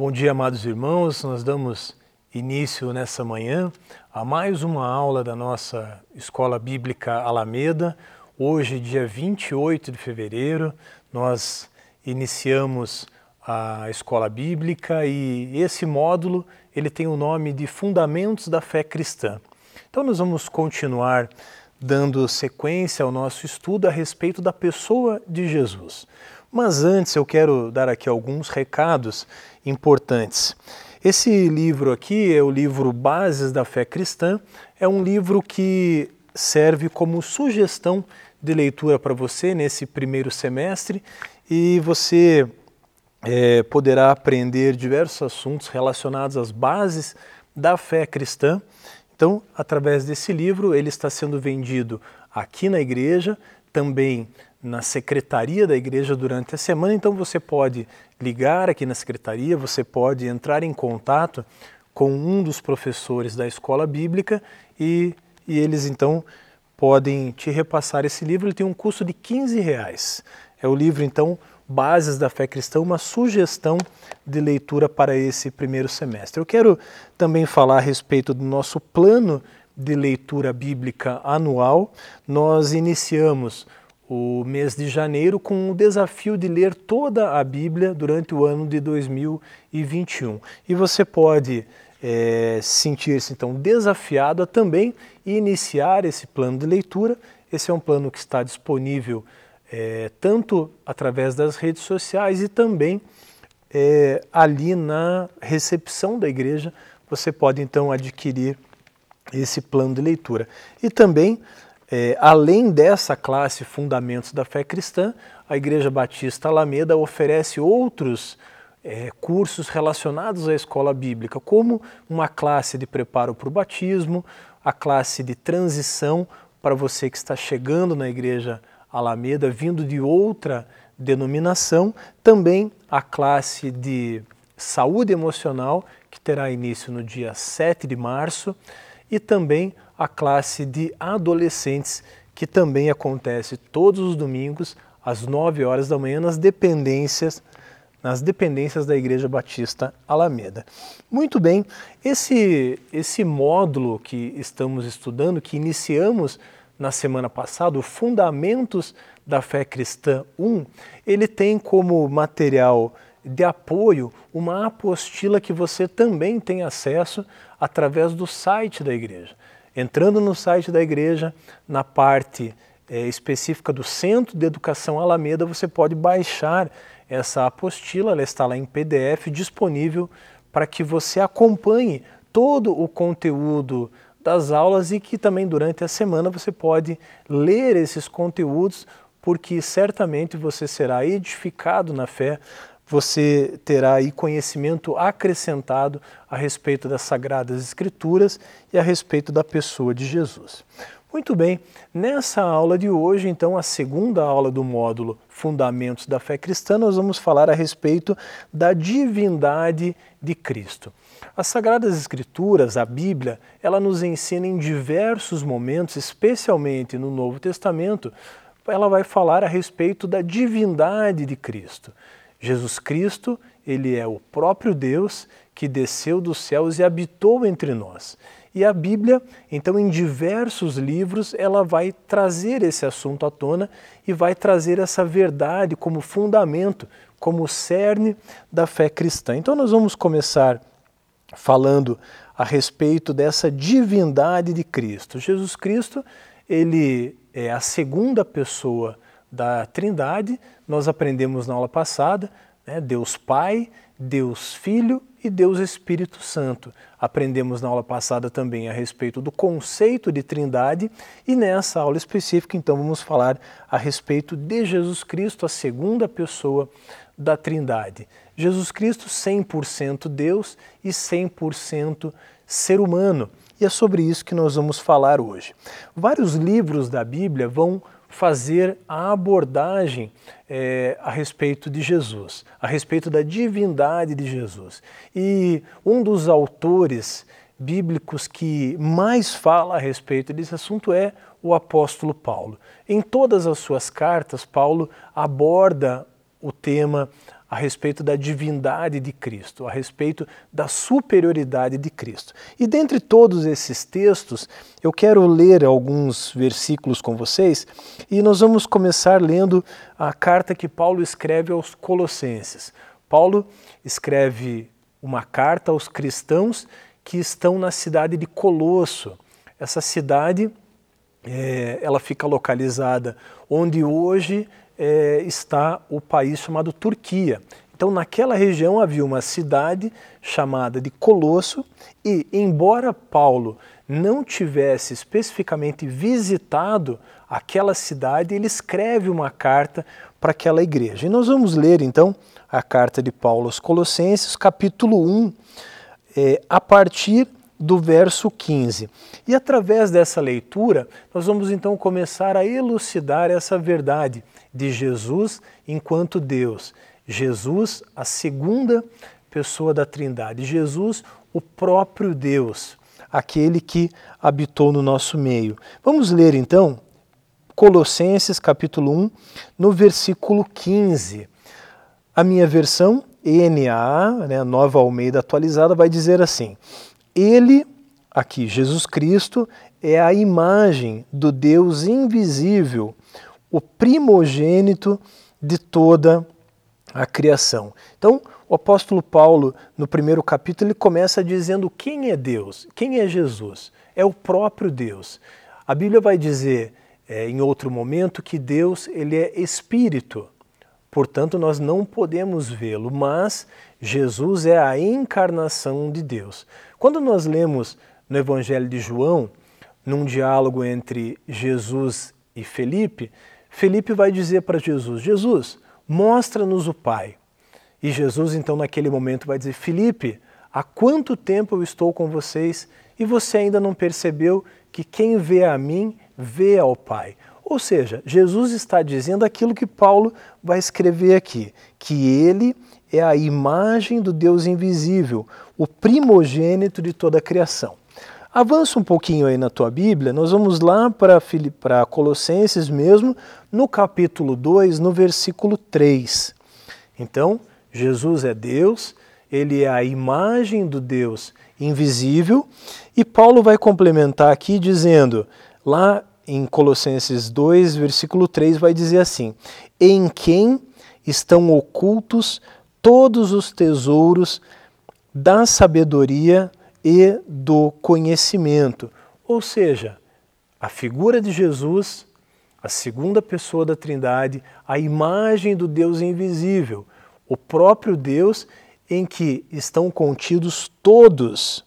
Bom dia, amados irmãos. Nós damos início nessa manhã a mais uma aula da nossa Escola Bíblica Alameda. Hoje, dia 28 de fevereiro, nós iniciamos a Escola Bíblica e esse módulo ele tem o nome de Fundamentos da Fé Cristã. Então nós vamos continuar dando sequência ao nosso estudo a respeito da pessoa de Jesus. Mas antes eu quero dar aqui alguns recados importantes. Esse livro aqui é o livro Bases da Fé Cristã, é um livro que serve como sugestão de leitura para você nesse primeiro semestre e você é, poderá aprender diversos assuntos relacionados às bases da fé cristã. Então, através desse livro, ele está sendo vendido aqui na igreja, também na secretaria da igreja durante a semana, então você pode ligar aqui na secretaria, você pode entrar em contato com um dos professores da escola bíblica e, e eles então podem te repassar esse livro. Ele tem um custo de 15 reais. É o livro então Bases da Fé Cristã, uma sugestão de leitura para esse primeiro semestre. Eu quero também falar a respeito do nosso plano de leitura bíblica anual. Nós iniciamos o mês de janeiro com o desafio de ler toda a Bíblia durante o ano de 2021. E você pode é, sentir-se então desafiado a também iniciar esse plano de leitura. Esse é um plano que está disponível é, tanto através das redes sociais e também é, ali na recepção da igreja. Você pode então adquirir esse plano de leitura. E também é, além dessa classe Fundamentos da Fé Cristã, a Igreja Batista Alameda oferece outros é, cursos relacionados à escola bíblica, como uma classe de preparo para o batismo, a classe de transição para você que está chegando na Igreja Alameda, vindo de outra denominação, também a classe de saúde emocional, que terá início no dia 7 de março, e também a classe de adolescentes, que também acontece todos os domingos às 9 horas da manhã nas dependências nas dependências da Igreja Batista Alameda. Muito bem, esse esse módulo que estamos estudando, que iniciamos na semana passada, o Fundamentos da Fé Cristã 1, ele tem como material de apoio uma apostila que você também tem acesso através do site da igreja. Entrando no site da igreja, na parte é, específica do Centro de Educação Alameda, você pode baixar essa apostila, ela está lá em PDF disponível para que você acompanhe todo o conteúdo das aulas e que também durante a semana você pode ler esses conteúdos, porque certamente você será edificado na fé você terá aí conhecimento acrescentado a respeito das Sagradas Escrituras e a respeito da pessoa de Jesus. Muito bem, nessa aula de hoje, então, a segunda aula do módulo Fundamentos da Fé Cristã, nós vamos falar a respeito da divindade de Cristo. As Sagradas Escrituras, a Bíblia, ela nos ensina em diversos momentos, especialmente no Novo Testamento, ela vai falar a respeito da divindade de Cristo. Jesus Cristo, ele é o próprio Deus que desceu dos céus e habitou entre nós. E a Bíblia, então, em diversos livros, ela vai trazer esse assunto à tona e vai trazer essa verdade como fundamento, como cerne da fé cristã. Então, nós vamos começar falando a respeito dessa divindade de Cristo. Jesus Cristo, ele é a segunda pessoa da Trindade, nós aprendemos na aula passada, né, Deus Pai, Deus Filho e Deus Espírito Santo. Aprendemos na aula passada também a respeito do conceito de Trindade e nessa aula específica, então, vamos falar a respeito de Jesus Cristo, a segunda pessoa da Trindade. Jesus Cristo, 100% Deus e 100% ser humano. E é sobre isso que nós vamos falar hoje. Vários livros da Bíblia vão fazer a abordagem é, a respeito de Jesus, a respeito da divindade de Jesus. E um dos autores bíblicos que mais fala a respeito desse assunto é o apóstolo Paulo. Em todas as suas cartas, Paulo aborda o tema a respeito da divindade de Cristo, a respeito da superioridade de Cristo. E dentre todos esses textos, eu quero ler alguns versículos com vocês e nós vamos começar lendo a carta que Paulo escreve aos Colossenses. Paulo escreve uma carta aos cristãos que estão na cidade de Colosso. Essa cidade, é, ela fica localizada onde hoje é, está o país chamado Turquia. Então, naquela região havia uma cidade chamada de Colosso, e, embora Paulo não tivesse especificamente visitado aquela cidade, ele escreve uma carta para aquela igreja. E nós vamos ler então a carta de Paulo aos Colossenses, capítulo 1, é, a partir do verso 15. E através dessa leitura, nós vamos então começar a elucidar essa verdade de Jesus enquanto Deus. Jesus, a segunda pessoa da Trindade. Jesus, o próprio Deus, aquele que habitou no nosso meio. Vamos ler então Colossenses capítulo 1, no versículo 15. A minha versão, NA, né, nova Almeida atualizada, vai dizer assim: ele, aqui, Jesus Cristo, é a imagem do Deus invisível, o primogênito de toda a criação. Então, o apóstolo Paulo, no primeiro capítulo, ele começa dizendo quem é Deus, quem é Jesus. É o próprio Deus. A Bíblia vai dizer é, em outro momento que Deus ele é espírito. Portanto, nós não podemos vê-lo, mas Jesus é a encarnação de Deus. Quando nós lemos no Evangelho de João, num diálogo entre Jesus e Felipe, Felipe vai dizer para Jesus: Jesus, mostra-nos o Pai. E Jesus, então, naquele momento, vai dizer: Felipe, há quanto tempo eu estou com vocês e você ainda não percebeu que quem vê a mim, vê ao Pai? Ou seja, Jesus está dizendo aquilo que Paulo vai escrever aqui, que ele é a imagem do Deus invisível, o primogênito de toda a criação. Avança um pouquinho aí na tua Bíblia, nós vamos lá para Colossenses mesmo, no capítulo 2, no versículo 3. Então, Jesus é Deus, ele é a imagem do Deus invisível, e Paulo vai complementar aqui dizendo, lá em Colossenses 2, versículo 3, vai dizer assim: Em quem estão ocultos todos os tesouros da sabedoria e do conhecimento. Ou seja, a figura de Jesus, a segunda pessoa da Trindade, a imagem do Deus invisível, o próprio Deus em que estão contidos todos,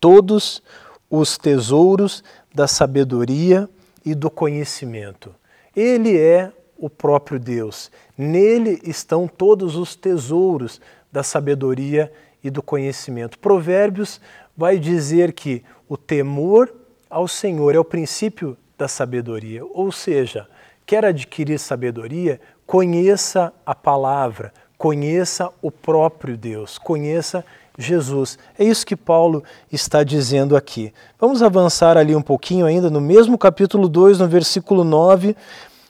todos os tesouros da sabedoria e do conhecimento. Ele é o próprio Deus. Nele estão todos os tesouros da sabedoria e do conhecimento. Provérbios vai dizer que o temor ao Senhor é o princípio da sabedoria, ou seja, quer adquirir sabedoria, conheça a palavra, conheça o próprio Deus, conheça Jesus. É isso que Paulo está dizendo aqui. Vamos avançar ali um pouquinho ainda, no mesmo capítulo 2, no versículo 9,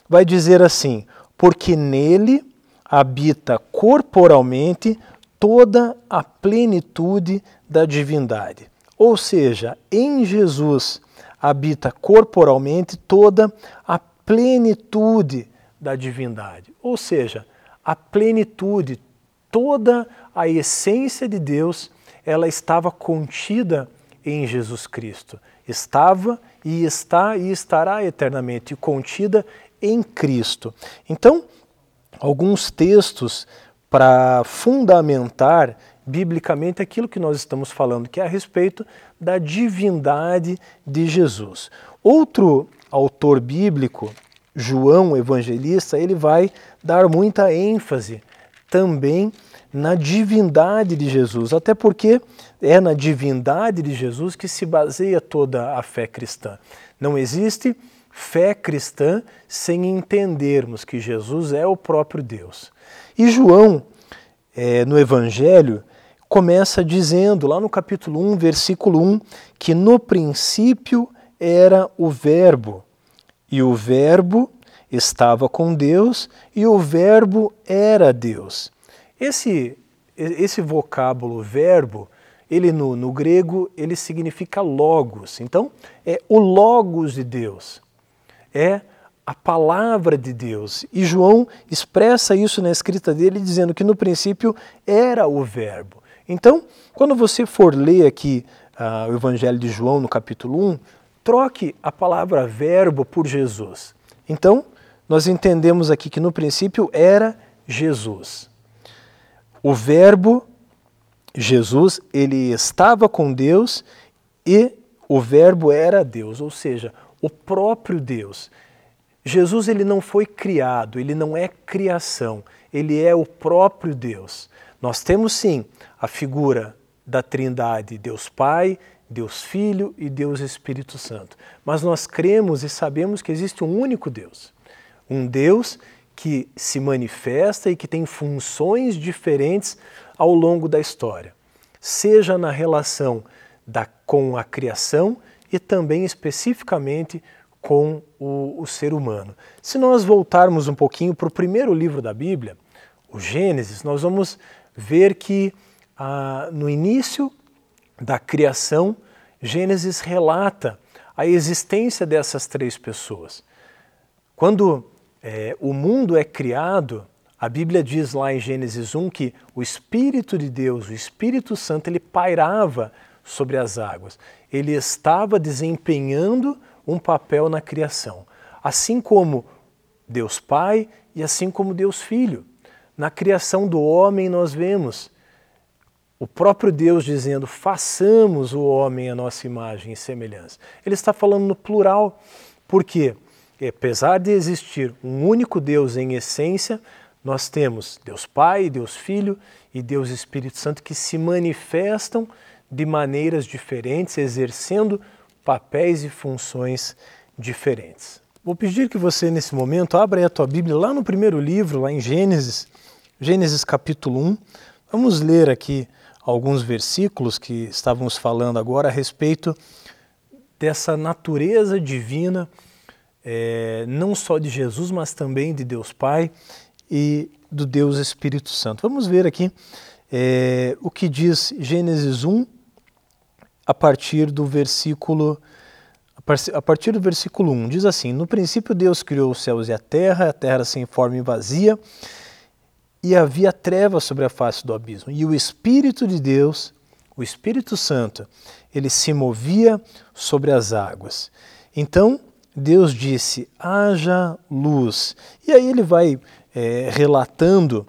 vai dizer assim: Porque nele habita corporalmente toda a plenitude da divindade. Ou seja, em Jesus habita corporalmente toda a plenitude da divindade. Ou seja, a plenitude, toda a essência de Deus, ela estava contida em Jesus Cristo. Estava e está e estará eternamente contida em Cristo. Então, alguns textos para fundamentar biblicamente aquilo que nós estamos falando, que é a respeito da divindade de Jesus. Outro autor bíblico, João Evangelista, ele vai dar muita ênfase também na divindade de Jesus, até porque é na divindade de Jesus que se baseia toda a fé cristã. Não existe fé cristã sem entendermos que Jesus é o próprio Deus. E João, é, no Evangelho, começa dizendo, lá no capítulo 1, versículo 1, que no princípio era o Verbo, e o Verbo estava com Deus, e o Verbo era Deus. Esse, esse vocábulo verbo, ele no, no grego, ele significa logos. Então, é o logos de Deus. É a palavra de Deus. E João expressa isso na escrita dele, dizendo que no princípio era o Verbo. Então, quando você for ler aqui uh, o Evangelho de João, no capítulo 1, troque a palavra Verbo por Jesus. Então, nós entendemos aqui que no princípio era Jesus. O Verbo, Jesus, ele estava com Deus e o Verbo era Deus, ou seja, o próprio Deus. Jesus ele não foi criado, ele não é criação, ele é o próprio Deus. Nós temos sim a figura da Trindade, Deus Pai, Deus Filho e Deus Espírito Santo. Mas nós cremos e sabemos que existe um único Deus. Um Deus que se manifesta e que tem funções diferentes ao longo da história, seja na relação da, com a criação e também especificamente com o, o ser humano. Se nós voltarmos um pouquinho para o primeiro livro da Bíblia, o Gênesis, nós vamos ver que ah, no início da criação, Gênesis relata a existência dessas três pessoas. Quando é, o mundo é criado, a Bíblia diz lá em Gênesis 1 que o Espírito de Deus, o Espírito Santo, ele pairava sobre as águas. Ele estava desempenhando um papel na criação. Assim como Deus Pai e assim como Deus Filho. Na criação do homem nós vemos o próprio Deus dizendo: façamos o homem a nossa imagem e semelhança. Ele está falando no plural, porque apesar de existir um único Deus em essência, nós temos Deus Pai, Deus Filho e Deus Espírito Santo que se manifestam de maneiras diferentes, exercendo papéis e funções diferentes. Vou pedir que você, nesse momento, abra a tua Bíblia lá no primeiro livro, lá em Gênesis, Gênesis capítulo 1. Vamos ler aqui alguns versículos que estávamos falando agora a respeito dessa natureza divina, é, não só de Jesus, mas também de Deus Pai e do Deus Espírito Santo. Vamos ver aqui é, o que diz Gênesis 1, a partir do versículo a partir do versículo 1, diz assim: No princípio Deus criou os céus e a terra, a terra sem forma e vazia, e havia trevas sobre a face do abismo. E o Espírito de Deus, o Espírito Santo, ele se movia sobre as águas. Então Deus disse: haja luz. E aí ele vai é, relatando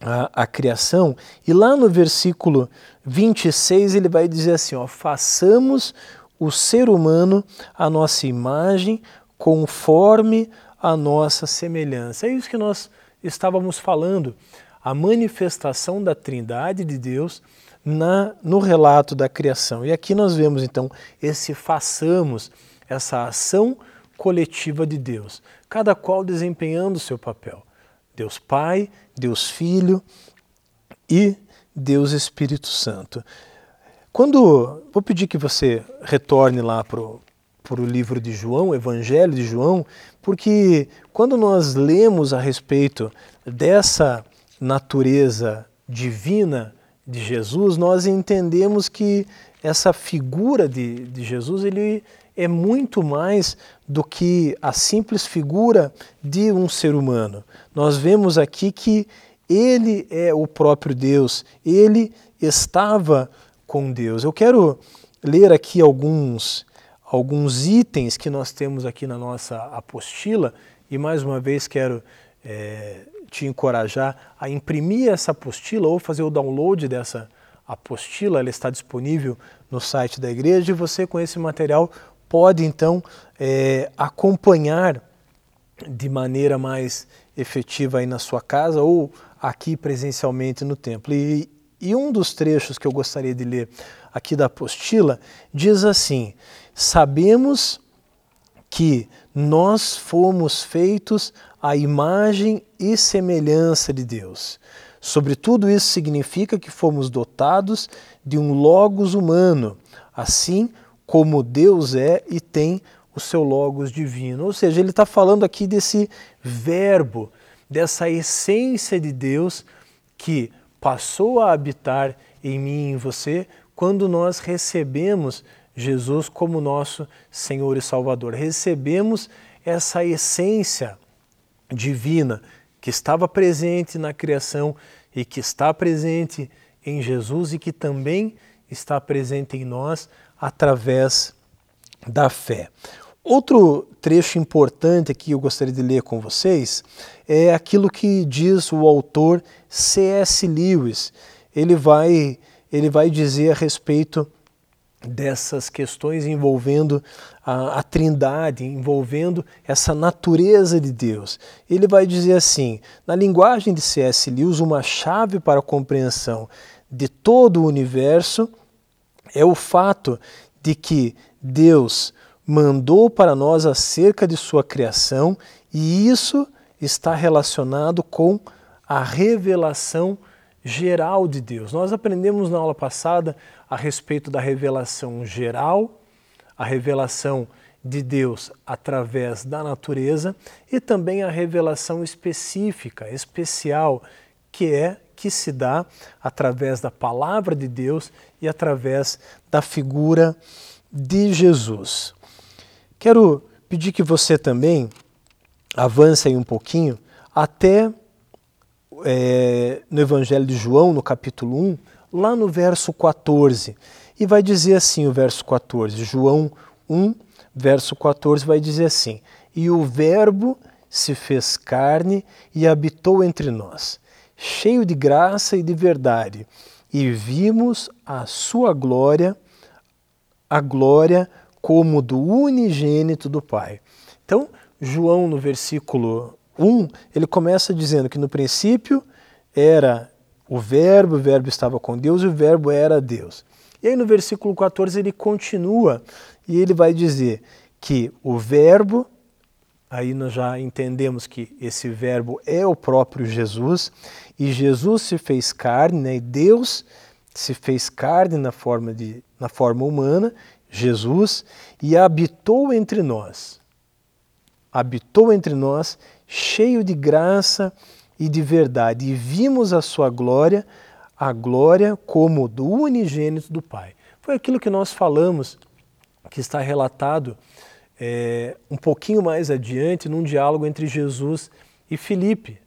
a, a, criação, e lá no versículo 26 ele vai dizer assim: ó, façamos o ser humano a nossa imagem, conforme a nossa semelhança. É isso que nós estávamos falando, a manifestação da Trindade de Deus na, no relato da criação. E aqui nós vemos então esse façamos, essa ação coletiva de Deus, cada qual desempenhando o seu papel. Deus Pai, Deus Filho e Deus Espírito Santo. Quando vou pedir que você retorne lá para o livro de João, Evangelho de João, porque quando nós lemos a respeito dessa natureza divina de Jesus, nós entendemos que essa figura de, de Jesus ele é muito mais do que a simples figura de um ser humano. Nós vemos aqui que ele é o próprio Deus, ele estava com Deus. Eu quero ler aqui alguns, alguns itens que nós temos aqui na nossa apostila e mais uma vez quero é, te encorajar a imprimir essa apostila ou fazer o download dessa apostila. Ela está disponível no site da igreja e você com esse material pode então é, acompanhar de maneira mais efetiva aí na sua casa ou aqui presencialmente no templo. E, e um dos trechos que eu gostaria de ler aqui da apostila diz assim: Sabemos que nós fomos feitos à imagem e semelhança de Deus. Sobretudo, isso significa que fomos dotados de um logos humano, assim como Deus é e tem o seu logos divino. Ou seja, ele está falando aqui desse verbo, dessa essência de Deus que passou a habitar em mim e em você quando nós recebemos Jesus como nosso Senhor e Salvador. Recebemos essa essência divina que estava presente na criação e que está presente em Jesus e que também está presente em nós através da fé. Outro trecho importante que eu gostaria de ler com vocês é aquilo que diz o autor C.S. Lewis. Ele vai, ele vai dizer a respeito dessas questões envolvendo a, a, Trindade, envolvendo essa natureza de Deus. Ele vai dizer assim: na linguagem de C.S. Lewis, uma chave para a compreensão de todo o universo é o fato de que Deus mandou para nós acerca de sua criação e isso está relacionado com a revelação geral de Deus. Nós aprendemos na aula passada a respeito da revelação geral, a revelação de Deus através da natureza e também a revelação específica, especial, que é que se dá através da palavra de Deus e através da figura de Jesus. Quero pedir que você também avance aí um pouquinho até é, no Evangelho de João, no capítulo 1, lá no verso 14. E vai dizer assim o verso 14, João 1, verso 14, vai dizer assim: E o Verbo se fez carne e habitou entre nós cheio de graça e de verdade, e vimos a sua glória, a glória como do unigênito do Pai. Então, João, no versículo 1, ele começa dizendo que no princípio era o Verbo, o Verbo estava com Deus e o Verbo era Deus. E aí no versículo 14 ele continua e ele vai dizer que o Verbo aí nós já entendemos que esse verbo é o próprio Jesus, e Jesus se fez carne, né? e Deus se fez carne na forma, de, na forma humana, Jesus, e habitou entre nós. Habitou entre nós, cheio de graça e de verdade, e vimos a sua glória, a glória como do unigênito do Pai. Foi aquilo que nós falamos, que está relatado é, um pouquinho mais adiante, num diálogo entre Jesus e Filipe.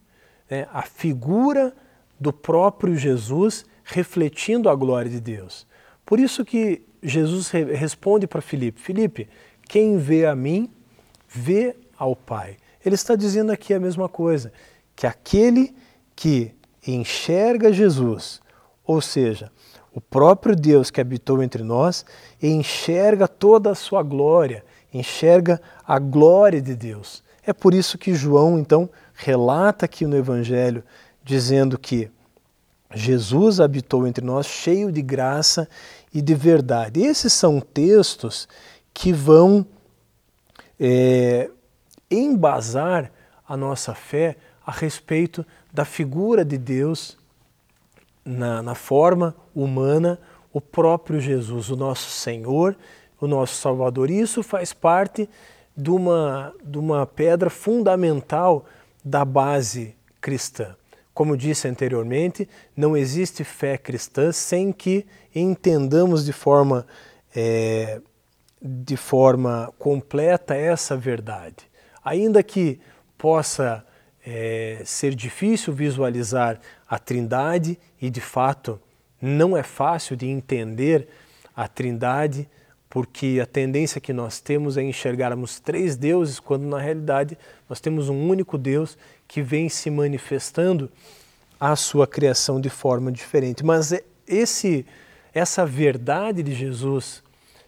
Né? A figura do próprio Jesus refletindo a glória de Deus. Por isso que Jesus responde para Filipe: Filipe, quem vê a mim, vê ao Pai. Ele está dizendo aqui a mesma coisa, que aquele que enxerga Jesus, ou seja, o próprio Deus que habitou entre nós, enxerga toda a sua glória, enxerga a glória de Deus. É por isso que João, então, relata aqui no Evangelho, dizendo que Jesus habitou entre nós cheio de graça e de verdade. Esses são textos que vão é, embasar a nossa fé a respeito da figura de Deus na, na forma humana, o próprio Jesus, o nosso Senhor o nosso Salvador. E isso faz parte de uma, de uma pedra fundamental da base cristã. Como disse anteriormente, não existe fé cristã sem que entendamos de forma, é, de forma completa essa verdade. Ainda que possa é, ser difícil visualizar a Trindade, e de fato não é fácil de entender a Trindade, porque a tendência que nós temos é enxergarmos três deuses, quando na realidade nós temos um único Deus que vem se manifestando a sua criação de forma diferente. Mas é esse, essa verdade de Jesus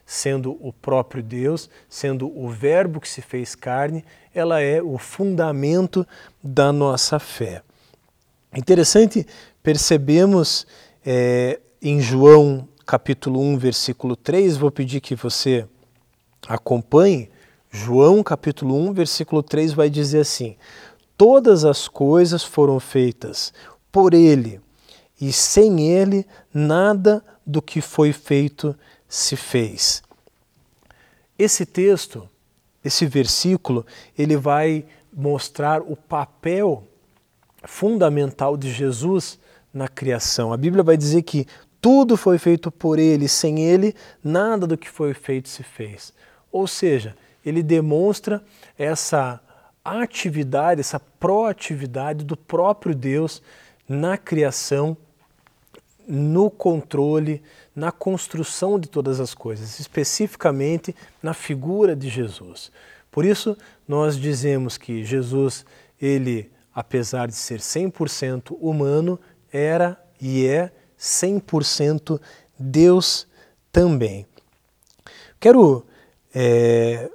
sendo o próprio Deus, sendo o Verbo que se fez carne, ela é o fundamento da nossa fé. Interessante, percebemos é, em João capítulo 1, versículo 3, vou pedir que você acompanhe. João, capítulo 1, versículo 3 vai dizer assim: Todas as coisas foram feitas por ele, e sem ele nada do que foi feito se fez. Esse texto, esse versículo, ele vai mostrar o papel fundamental de Jesus na criação. A Bíblia vai dizer que tudo foi feito por ele, sem ele, nada do que foi feito se fez. Ou seja, ele demonstra essa atividade, essa proatividade do próprio Deus na criação, no controle, na construção de todas as coisas, especificamente na figura de Jesus. Por isso, nós dizemos que Jesus, ele, apesar de ser 100% humano, era e é 100% Deus também. Quero é,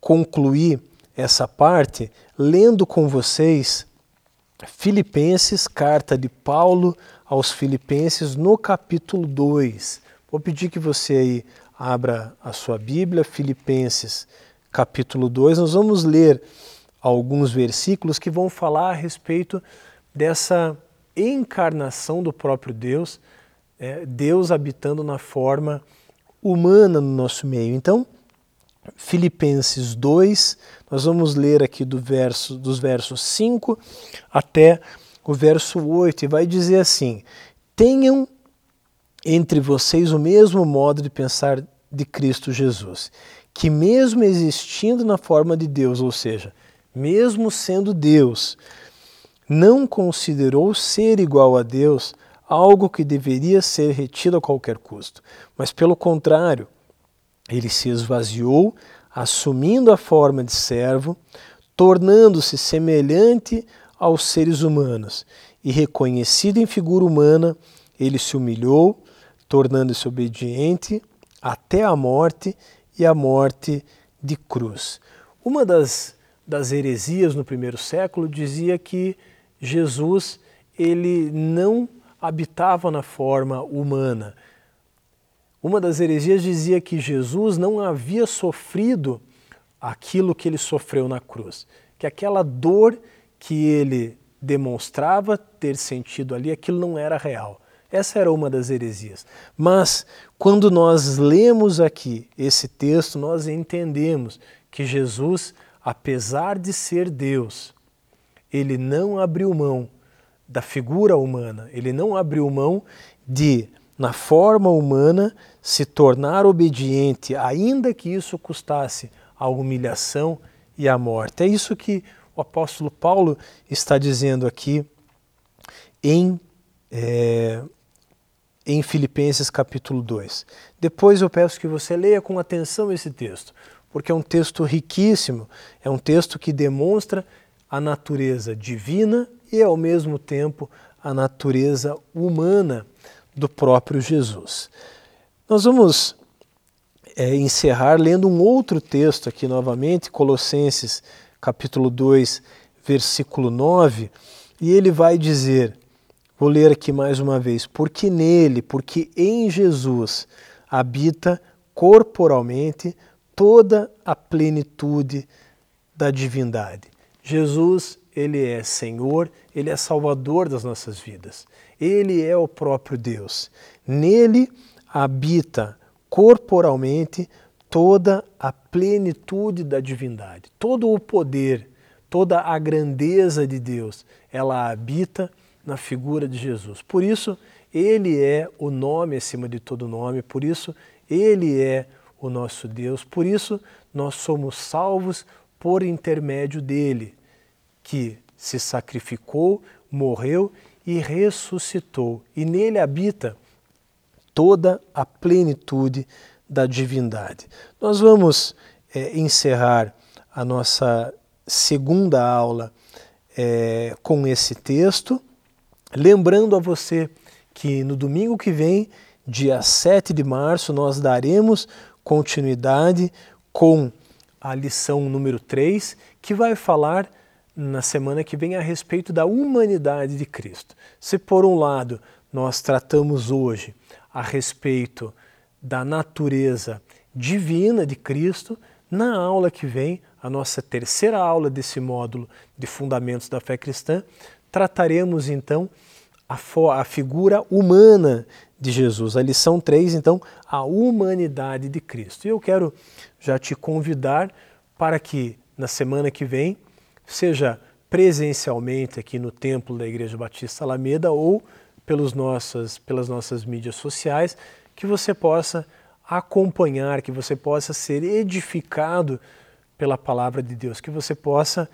concluir essa parte lendo com vocês Filipenses, carta de Paulo aos Filipenses, no capítulo 2. Vou pedir que você aí abra a sua Bíblia, Filipenses, capítulo 2. Nós vamos ler alguns versículos que vão falar a respeito dessa encarnação do próprio Deus, é, Deus habitando na forma humana no nosso meio. Então, Filipenses 2, nós vamos ler aqui do verso, dos versos 5 até o verso 8, e vai dizer assim: Tenham entre vocês o mesmo modo de pensar de Cristo Jesus, que, mesmo existindo na forma de Deus, ou seja, mesmo sendo Deus, não considerou ser igual a Deus algo que deveria ser retido a qualquer custo, mas pelo contrário, ele se esvaziou, assumindo a forma de servo, tornando-se semelhante aos seres humanos e reconhecido em figura humana, ele se humilhou, tornando-se obediente até a morte e a morte de cruz. Uma das, das heresias no primeiro século dizia que Jesus ele não habitava na forma humana. Uma das heresias dizia que Jesus não havia sofrido aquilo que ele sofreu na cruz, que aquela dor que ele demonstrava ter sentido ali, aquilo não era real. Essa era uma das heresias. Mas quando nós lemos aqui esse texto, nós entendemos que Jesus, apesar de ser Deus, ele não abriu mão da figura humana, ele não abriu mão de, na forma humana, se tornar obediente, ainda que isso custasse a humilhação e a morte. É isso que o apóstolo Paulo está dizendo aqui em, é, em Filipenses capítulo 2. Depois eu peço que você leia com atenção esse texto, porque é um texto riquíssimo, é um texto que demonstra a natureza divina e, ao mesmo tempo, a natureza humana do próprio Jesus. Nós vamos é, encerrar lendo um outro texto aqui novamente, Colossenses capítulo 2, versículo 9, e ele vai dizer, vou ler aqui mais uma vez, porque nele, porque em Jesus habita corporalmente toda a plenitude da divindade. Jesus, ele é Senhor, ele é Salvador das nossas vidas. Ele é o próprio Deus. Nele habita corporalmente toda a plenitude da divindade. Todo o poder, toda a grandeza de Deus, ela habita na figura de Jesus. Por isso, ele é o nome acima de todo nome, por isso, ele é o nosso Deus, por isso, nós somos salvos por intermédio dele que se sacrificou, morreu e ressuscitou, e nele habita toda a plenitude da divindade. Nós vamos é, encerrar a nossa segunda aula é, com esse texto, lembrando a você que no domingo que vem, dia 7 de março, nós daremos continuidade com a lição número 3, que vai falar na semana que vem a respeito da humanidade de Cristo. Se por um lado nós tratamos hoje a respeito da natureza divina de Cristo, na aula que vem, a nossa terceira aula desse módulo de Fundamentos da Fé Cristã, trataremos então a, a figura humana de Jesus. A lição 3, então, a humanidade de Cristo. E eu quero já te convidar para que na semana que vem seja presencialmente aqui no templo da Igreja Batista Alameda ou pelos nossas, pelas nossas mídias sociais, que você possa acompanhar, que você possa ser edificado pela palavra de Deus, que você possa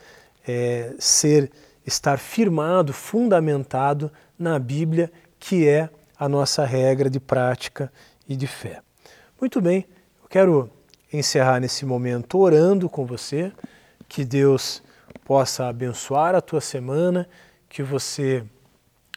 é, ser estar firmado, fundamentado na Bíblia, que é a nossa regra de prática e de fé. Muito bem, eu quero encerrar nesse momento orando com você, que Deus possa abençoar a tua semana, que você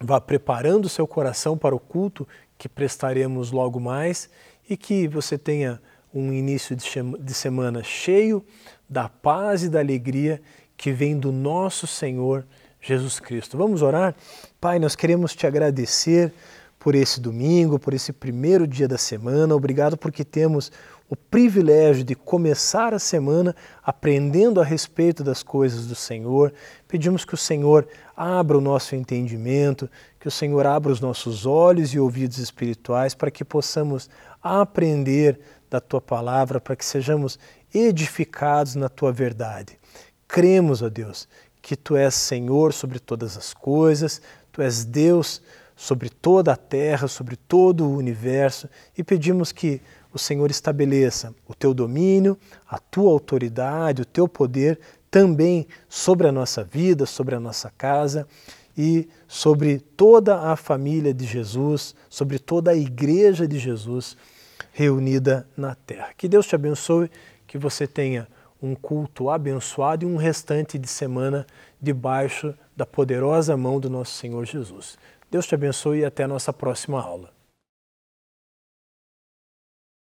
vá preparando o seu coração para o culto que prestaremos logo mais e que você tenha um início de semana cheio da paz e da alegria que vem do nosso Senhor Jesus Cristo. Vamos orar? Pai, nós queremos te agradecer por esse domingo, por esse primeiro dia da semana. Obrigado porque temos o privilégio de começar a semana aprendendo a respeito das coisas do Senhor. Pedimos que o Senhor abra o nosso entendimento, que o Senhor abra os nossos olhos e ouvidos espirituais para que possamos aprender da tua palavra, para que sejamos edificados na tua verdade. Cremos, ó Deus, que tu és Senhor sobre todas as coisas, tu és Deus sobre toda a terra, sobre todo o universo e pedimos que o Senhor estabeleça o teu domínio, a tua autoridade, o teu poder também sobre a nossa vida, sobre a nossa casa e sobre toda a família de Jesus, sobre toda a igreja de Jesus reunida na terra. Que Deus te abençoe, que você tenha um culto abençoado e um restante de semana debaixo da poderosa mão do nosso Senhor Jesus. Deus te abençoe e até a nossa próxima aula.